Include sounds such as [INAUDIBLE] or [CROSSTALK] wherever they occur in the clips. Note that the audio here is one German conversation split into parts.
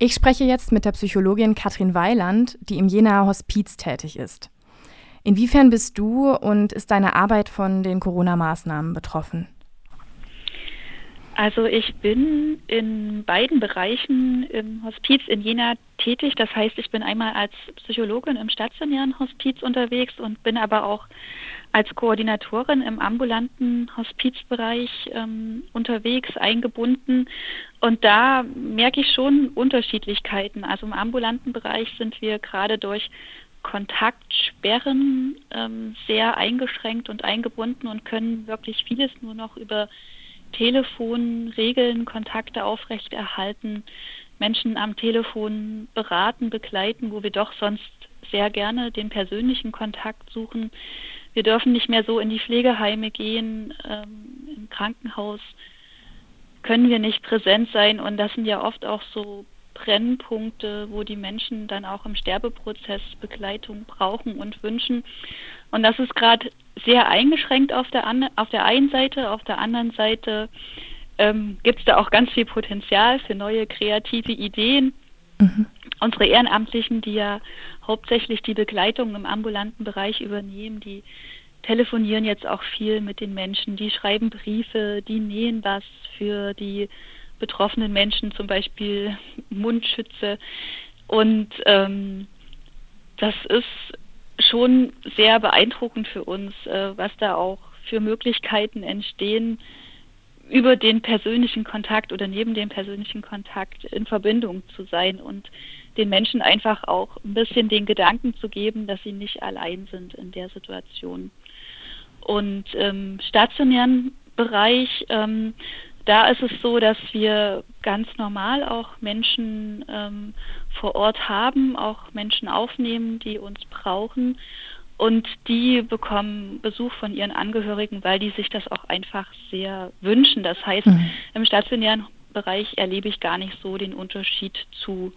Ich spreche jetzt mit der Psychologin Katrin Weiland, die im Jenaer Hospiz tätig ist. Inwiefern bist du und ist deine Arbeit von den Corona-Maßnahmen betroffen? Also ich bin in beiden Bereichen im Hospiz in Jena tätig. Das heißt, ich bin einmal als Psychologin im stationären Hospiz unterwegs und bin aber auch als Koordinatorin im ambulanten Hospizbereich ähm, unterwegs, eingebunden. Und da merke ich schon Unterschiedlichkeiten. Also im ambulanten Bereich sind wir gerade durch Kontaktsperren ähm, sehr eingeschränkt und eingebunden und können wirklich vieles nur noch über Telefon regeln, Kontakte aufrechterhalten, Menschen am Telefon beraten, begleiten, wo wir doch sonst sehr gerne den persönlichen Kontakt suchen. Wir dürfen nicht mehr so in die Pflegeheime gehen, ähm, im Krankenhaus können wir nicht präsent sein und das sind ja oft auch so Brennpunkte, wo die Menschen dann auch im Sterbeprozess Begleitung brauchen und wünschen. Und das ist gerade sehr eingeschränkt auf der, auf der einen Seite, auf der anderen Seite ähm, gibt es da auch ganz viel Potenzial für neue kreative Ideen. Mhm. Unsere Ehrenamtlichen, die ja hauptsächlich die Begleitung im ambulanten Bereich übernehmen, die telefonieren jetzt auch viel mit den Menschen, die schreiben Briefe, die nähen was für die betroffenen Menschen, zum Beispiel Mundschütze. Und ähm, das ist schon sehr beeindruckend für uns, äh, was da auch für Möglichkeiten entstehen, über den persönlichen Kontakt oder neben dem persönlichen Kontakt in Verbindung zu sein und den Menschen einfach auch ein bisschen den Gedanken zu geben, dass sie nicht allein sind in der Situation. Und im stationären Bereich ähm, da ist es so, dass wir ganz normal auch Menschen ähm, vor Ort haben, auch Menschen aufnehmen, die uns brauchen. Und die bekommen Besuch von ihren Angehörigen, weil die sich das auch einfach sehr wünschen. Das heißt, mhm. im stationären Bereich erlebe ich gar nicht so den Unterschied zu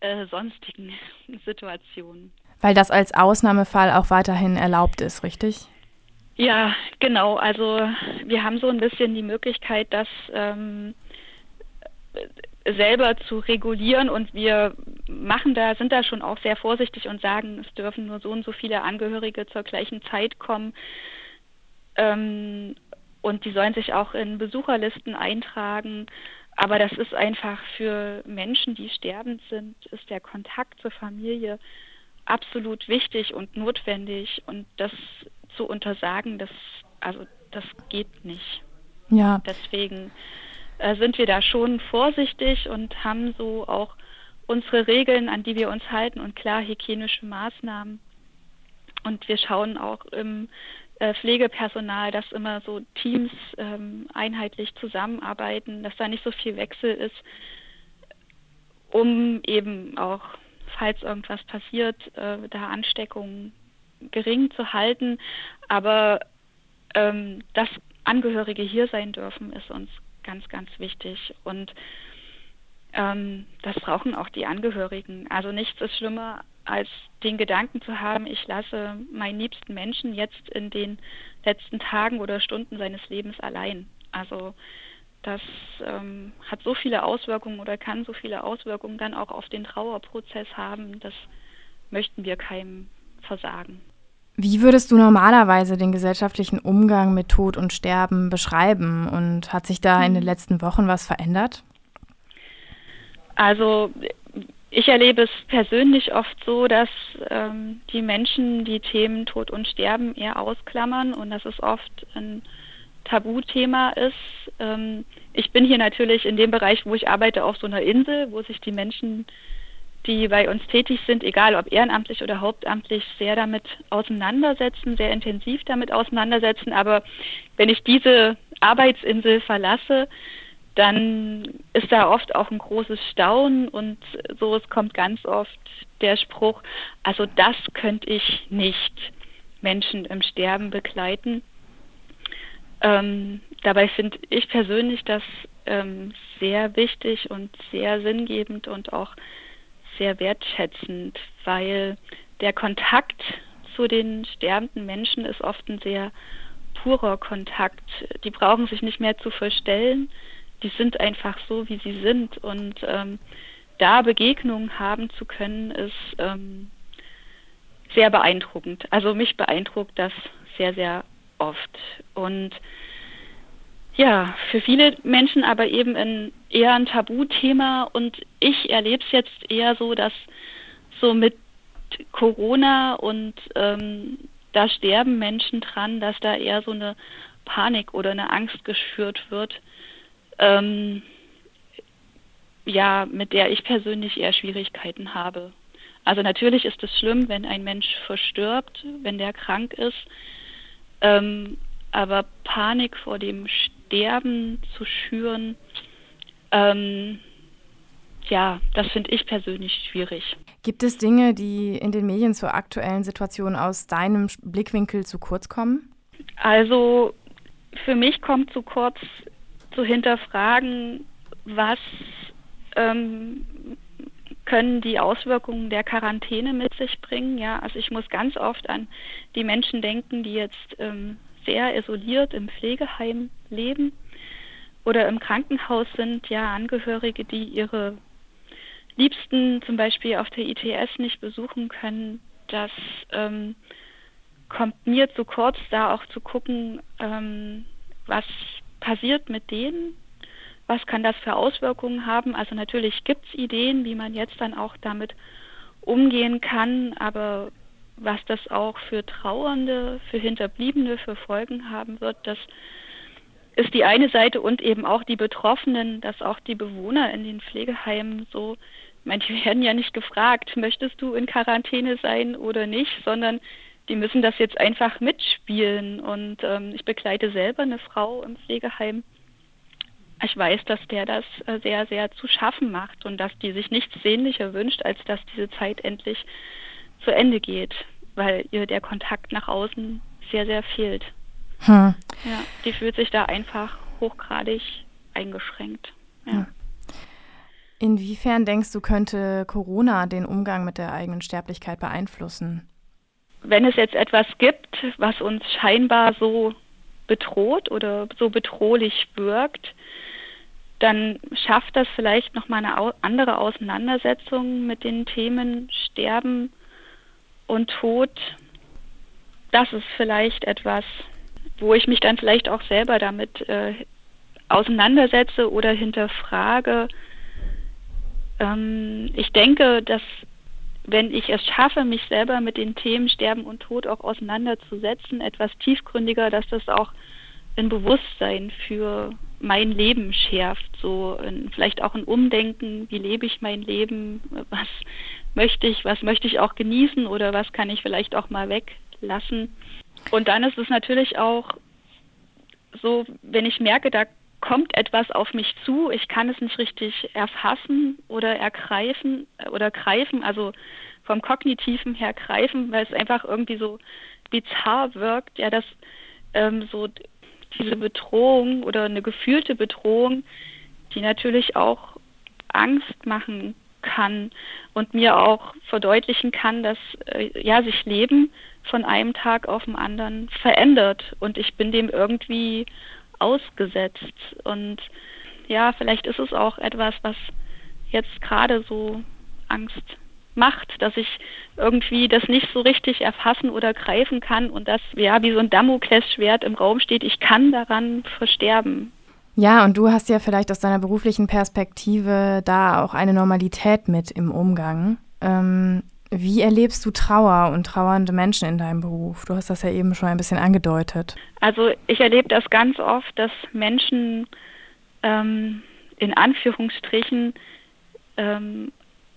äh, sonstigen [LAUGHS] Situationen. Weil das als Ausnahmefall auch weiterhin erlaubt ist, richtig? Ja, genau. Also wir haben so ein bisschen die Möglichkeit, das ähm, selber zu regulieren und wir machen da, sind da schon auch sehr vorsichtig und sagen, es dürfen nur so und so viele Angehörige zur gleichen Zeit kommen. Ähm, und die sollen sich auch in Besucherlisten eintragen. Aber das ist einfach für Menschen, die sterbend sind, ist der Kontakt zur Familie absolut wichtig und notwendig. Und das zu untersagen, das, also das geht nicht. Ja. Deswegen äh, sind wir da schon vorsichtig und haben so auch unsere Regeln, an die wir uns halten und klar hygienische Maßnahmen. Und wir schauen auch im äh, Pflegepersonal, dass immer so Teams ähm, einheitlich zusammenarbeiten, dass da nicht so viel Wechsel ist, um eben auch, falls irgendwas passiert, äh, da Ansteckungen gering zu halten. Aber ähm, dass Angehörige hier sein dürfen, ist uns ganz, ganz wichtig. Und ähm, das brauchen auch die Angehörigen. Also nichts ist schlimmer, als den Gedanken zu haben, ich lasse meinen liebsten Menschen jetzt in den letzten Tagen oder Stunden seines Lebens allein. Also das ähm, hat so viele Auswirkungen oder kann so viele Auswirkungen dann auch auf den Trauerprozess haben. Das möchten wir keinem versagen. Wie würdest du normalerweise den gesellschaftlichen Umgang mit Tod und Sterben beschreiben? Und hat sich da in den hm. letzten Wochen was verändert? Also ich erlebe es persönlich oft so, dass ähm, die Menschen die Themen Tod und Sterben eher ausklammern und dass es oft ein Tabuthema ist. Ähm, ich bin hier natürlich in dem Bereich, wo ich arbeite, auf so einer Insel, wo sich die Menschen die bei uns tätig sind, egal ob ehrenamtlich oder hauptamtlich, sehr damit auseinandersetzen, sehr intensiv damit auseinandersetzen. Aber wenn ich diese Arbeitsinsel verlasse, dann ist da oft auch ein großes Staunen und so es kommt ganz oft der Spruch, also das könnte ich nicht Menschen im Sterben begleiten. Ähm, dabei finde ich persönlich das ähm, sehr wichtig und sehr sinngebend und auch sehr wertschätzend, weil der Kontakt zu den sterbenden Menschen ist oft ein sehr purer Kontakt. Die brauchen sich nicht mehr zu verstellen. Die sind einfach so, wie sie sind. Und ähm, da Begegnungen haben zu können, ist ähm, sehr beeindruckend. Also mich beeindruckt das sehr, sehr oft. Und ja, für viele Menschen aber eben ein, eher ein Tabuthema und ich erlebe es jetzt eher so, dass so mit Corona und ähm, da sterben Menschen dran, dass da eher so eine Panik oder eine Angst geschürt wird, ähm, ja, mit der ich persönlich eher Schwierigkeiten habe. Also natürlich ist es schlimm, wenn ein Mensch verstirbt, wenn der krank ist, ähm, aber Panik vor dem Sterben zu schüren, ähm, ja, das finde ich persönlich schwierig. Gibt es Dinge, die in den Medien zur aktuellen Situation aus deinem Blickwinkel zu kurz kommen? Also für mich kommt zu kurz zu hinterfragen, was ähm, können die Auswirkungen der Quarantäne mit sich bringen. Ja, also ich muss ganz oft an die Menschen denken, die jetzt ähm, sehr isoliert im Pflegeheim leben oder im Krankenhaus sind, ja, Angehörige, die ihre Liebsten zum Beispiel auf der ITS nicht besuchen können, das ähm, kommt mir zu kurz, da auch zu gucken, ähm, was passiert mit denen, was kann das für Auswirkungen haben. Also natürlich gibt es Ideen, wie man jetzt dann auch damit umgehen kann, aber was das auch für Trauernde, für Hinterbliebene, für Folgen haben wird, das ist die eine Seite und eben auch die Betroffenen, dass auch die Bewohner in den Pflegeheimen so manche [LAUGHS] werden ja nicht gefragt, möchtest du in Quarantäne sein oder nicht, sondern die müssen das jetzt einfach mitspielen. Und ähm, ich begleite selber eine Frau im Pflegeheim. Ich weiß, dass der das äh, sehr, sehr zu schaffen macht und dass die sich nichts sehnlicher wünscht, als dass diese Zeit endlich zu Ende geht, weil ihr der Kontakt nach außen sehr, sehr fehlt. Hm. Ja, die fühlt sich da einfach hochgradig eingeschränkt. Ja. Hm. Inwiefern denkst du, könnte Corona den Umgang mit der eigenen Sterblichkeit beeinflussen? Wenn es jetzt etwas gibt, was uns scheinbar so bedroht oder so bedrohlich wirkt, dann schafft das vielleicht nochmal eine andere Auseinandersetzung mit den Themen Sterben und Tod. Das ist vielleicht etwas, wo ich mich dann vielleicht auch selber damit äh, auseinandersetze oder hinterfrage, ähm, ich denke, dass wenn ich es schaffe, mich selber mit den Themen Sterben und Tod auch auseinanderzusetzen, etwas tiefgründiger, dass das auch ein Bewusstsein für mein Leben schärft, so ein, vielleicht auch ein Umdenken, wie lebe ich mein Leben, was möchte ich, was möchte ich auch genießen oder was kann ich vielleicht auch mal weglassen. Und dann ist es natürlich auch so, wenn ich merke, da kommt etwas auf mich zu, ich kann es nicht richtig erfassen oder ergreifen oder greifen, also vom kognitiven her greifen, weil es einfach irgendwie so bizarr wirkt, ja, dass ähm, so diese Bedrohung oder eine gefühlte Bedrohung, die natürlich auch Angst machen kann und mir auch verdeutlichen kann, dass äh, ja sich Leben von einem Tag auf den anderen verändert und ich bin dem irgendwie ausgesetzt. Und ja, vielleicht ist es auch etwas, was jetzt gerade so Angst macht, dass ich irgendwie das nicht so richtig erfassen oder greifen kann und das ja wie so ein Damoklesschwert im Raum steht, ich kann daran versterben. Ja, und du hast ja vielleicht aus deiner beruflichen Perspektive da auch eine Normalität mit im Umgang. Ähm, wie erlebst du Trauer und trauernde Menschen in deinem Beruf? Du hast das ja eben schon ein bisschen angedeutet. Also ich erlebe das ganz oft, dass Menschen ähm, in Anführungsstrichen ähm,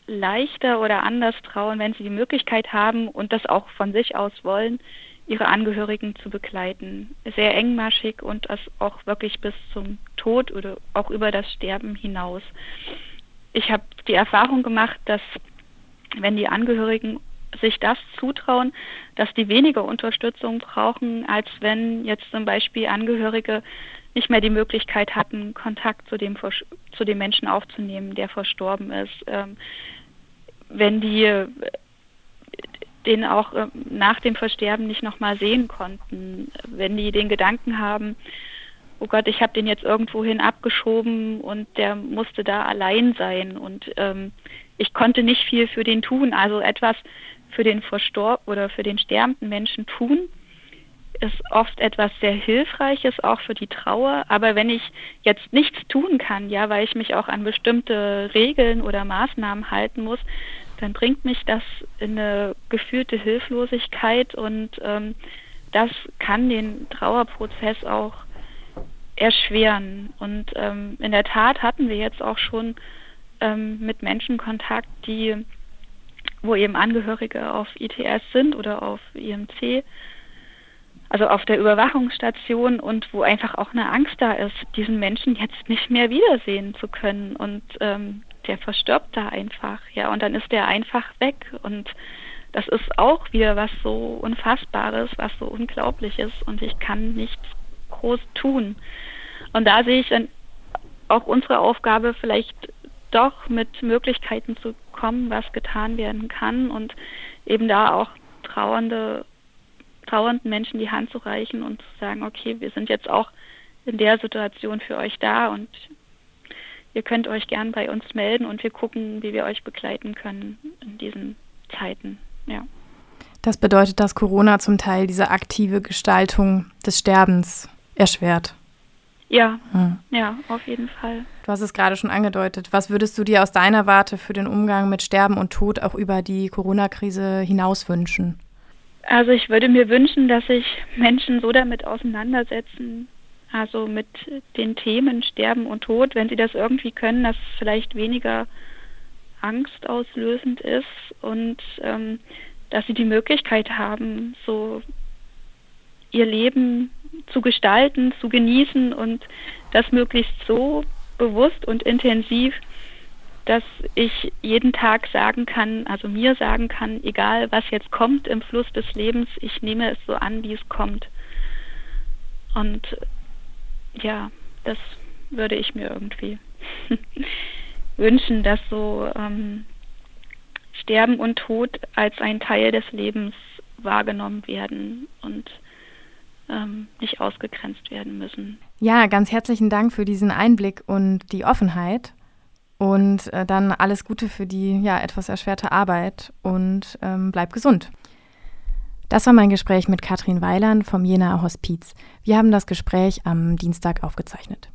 leichter oder anders trauen, wenn sie die Möglichkeit haben und das auch von sich aus wollen, ihre Angehörigen zu begleiten. Sehr engmaschig und das auch wirklich bis zum Tod oder auch über das Sterben hinaus. Ich habe die Erfahrung gemacht, dass wenn die Angehörigen sich das zutrauen, dass die weniger Unterstützung brauchen, als wenn jetzt zum Beispiel Angehörige nicht mehr die Möglichkeit hatten, Kontakt zu dem, zu dem Menschen aufzunehmen, der verstorben ist. Ähm, wenn die äh, den auch äh, nach dem Versterben nicht nochmal sehen konnten, wenn die den Gedanken haben, oh Gott, ich habe den jetzt irgendwohin abgeschoben und der musste da allein sein und ähm, ich konnte nicht viel für den tun. Also etwas für den verstorb oder für den sterbenden Menschen tun, ist oft etwas sehr Hilfreiches, auch für die Trauer. Aber wenn ich jetzt nichts tun kann, ja, weil ich mich auch an bestimmte Regeln oder Maßnahmen halten muss, dann bringt mich das in eine gefühlte Hilflosigkeit und ähm, das kann den Trauerprozess auch erschweren. Und ähm, in der Tat hatten wir jetzt auch schon ähm, mit Menschen Kontakt, die, wo eben Angehörige auf ITS sind oder auf IMC, also auf der Überwachungsstation und wo einfach auch eine Angst da ist, diesen Menschen jetzt nicht mehr wiedersehen zu können. Und ähm, der verstirbt da einfach, ja, und dann ist der einfach weg. Und das ist auch wieder was so Unfassbares, was so Unglaubliches. Und ich kann nichts groß tun. Und da sehe ich dann auch unsere Aufgabe vielleicht doch mit Möglichkeiten zu kommen, was getan werden kann und eben da auch trauernde, trauernden Menschen die Hand zu reichen und zu sagen, okay, wir sind jetzt auch in der Situation für euch da und ihr könnt euch gern bei uns melden und wir gucken, wie wir euch begleiten können in diesen Zeiten. Ja. Das bedeutet, dass Corona zum Teil diese aktive Gestaltung des Sterbens erschwert. Ja, hm. ja, auf jeden Fall. Du hast es gerade schon angedeutet. Was würdest du dir aus deiner Warte für den Umgang mit Sterben und Tod auch über die Corona-Krise hinaus wünschen? Also ich würde mir wünschen, dass sich Menschen so damit auseinandersetzen, also mit den Themen Sterben und Tod, wenn sie das irgendwie können, dass es vielleicht weniger angstauslösend ist und ähm, dass sie die Möglichkeit haben, so ihr Leben zu gestalten, zu genießen und das möglichst so bewusst und intensiv, dass ich jeden Tag sagen kann, also mir sagen kann, egal was jetzt kommt im Fluss des Lebens, ich nehme es so an, wie es kommt. Und ja, das würde ich mir irgendwie [LAUGHS] wünschen, dass so ähm, Sterben und Tod als ein Teil des Lebens wahrgenommen werden und ähm, nicht ausgegrenzt werden müssen. Ja, ganz herzlichen Dank für diesen Einblick und die Offenheit. Und äh, dann alles Gute für die ja etwas erschwerte Arbeit und ähm, bleib gesund. Das war mein Gespräch mit Katrin Weiland vom Jenaer Hospiz. Wir haben das Gespräch am Dienstag aufgezeichnet.